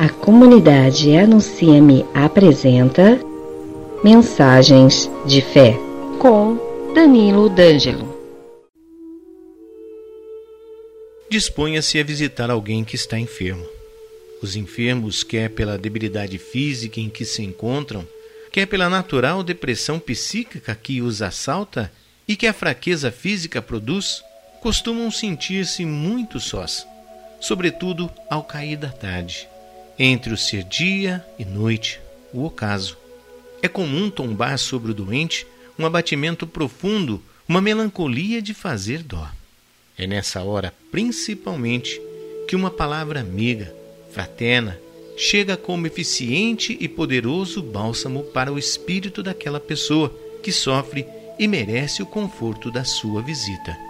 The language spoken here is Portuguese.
A comunidade Anuncia-me apresenta Mensagens de Fé com Danilo D'Angelo. Disponha-se a visitar alguém que está enfermo. Os enfermos, quer pela debilidade física em que se encontram, quer pela natural depressão psíquica que os assalta e que a fraqueza física produz, costumam sentir-se muito sós, sobretudo ao cair da tarde entre o ser dia e noite, o ocaso. É comum tombar sobre o doente um abatimento profundo, uma melancolia de fazer dó. É nessa hora, principalmente, que uma palavra amiga, fraterna, chega como eficiente e poderoso bálsamo para o espírito daquela pessoa que sofre e merece o conforto da sua visita.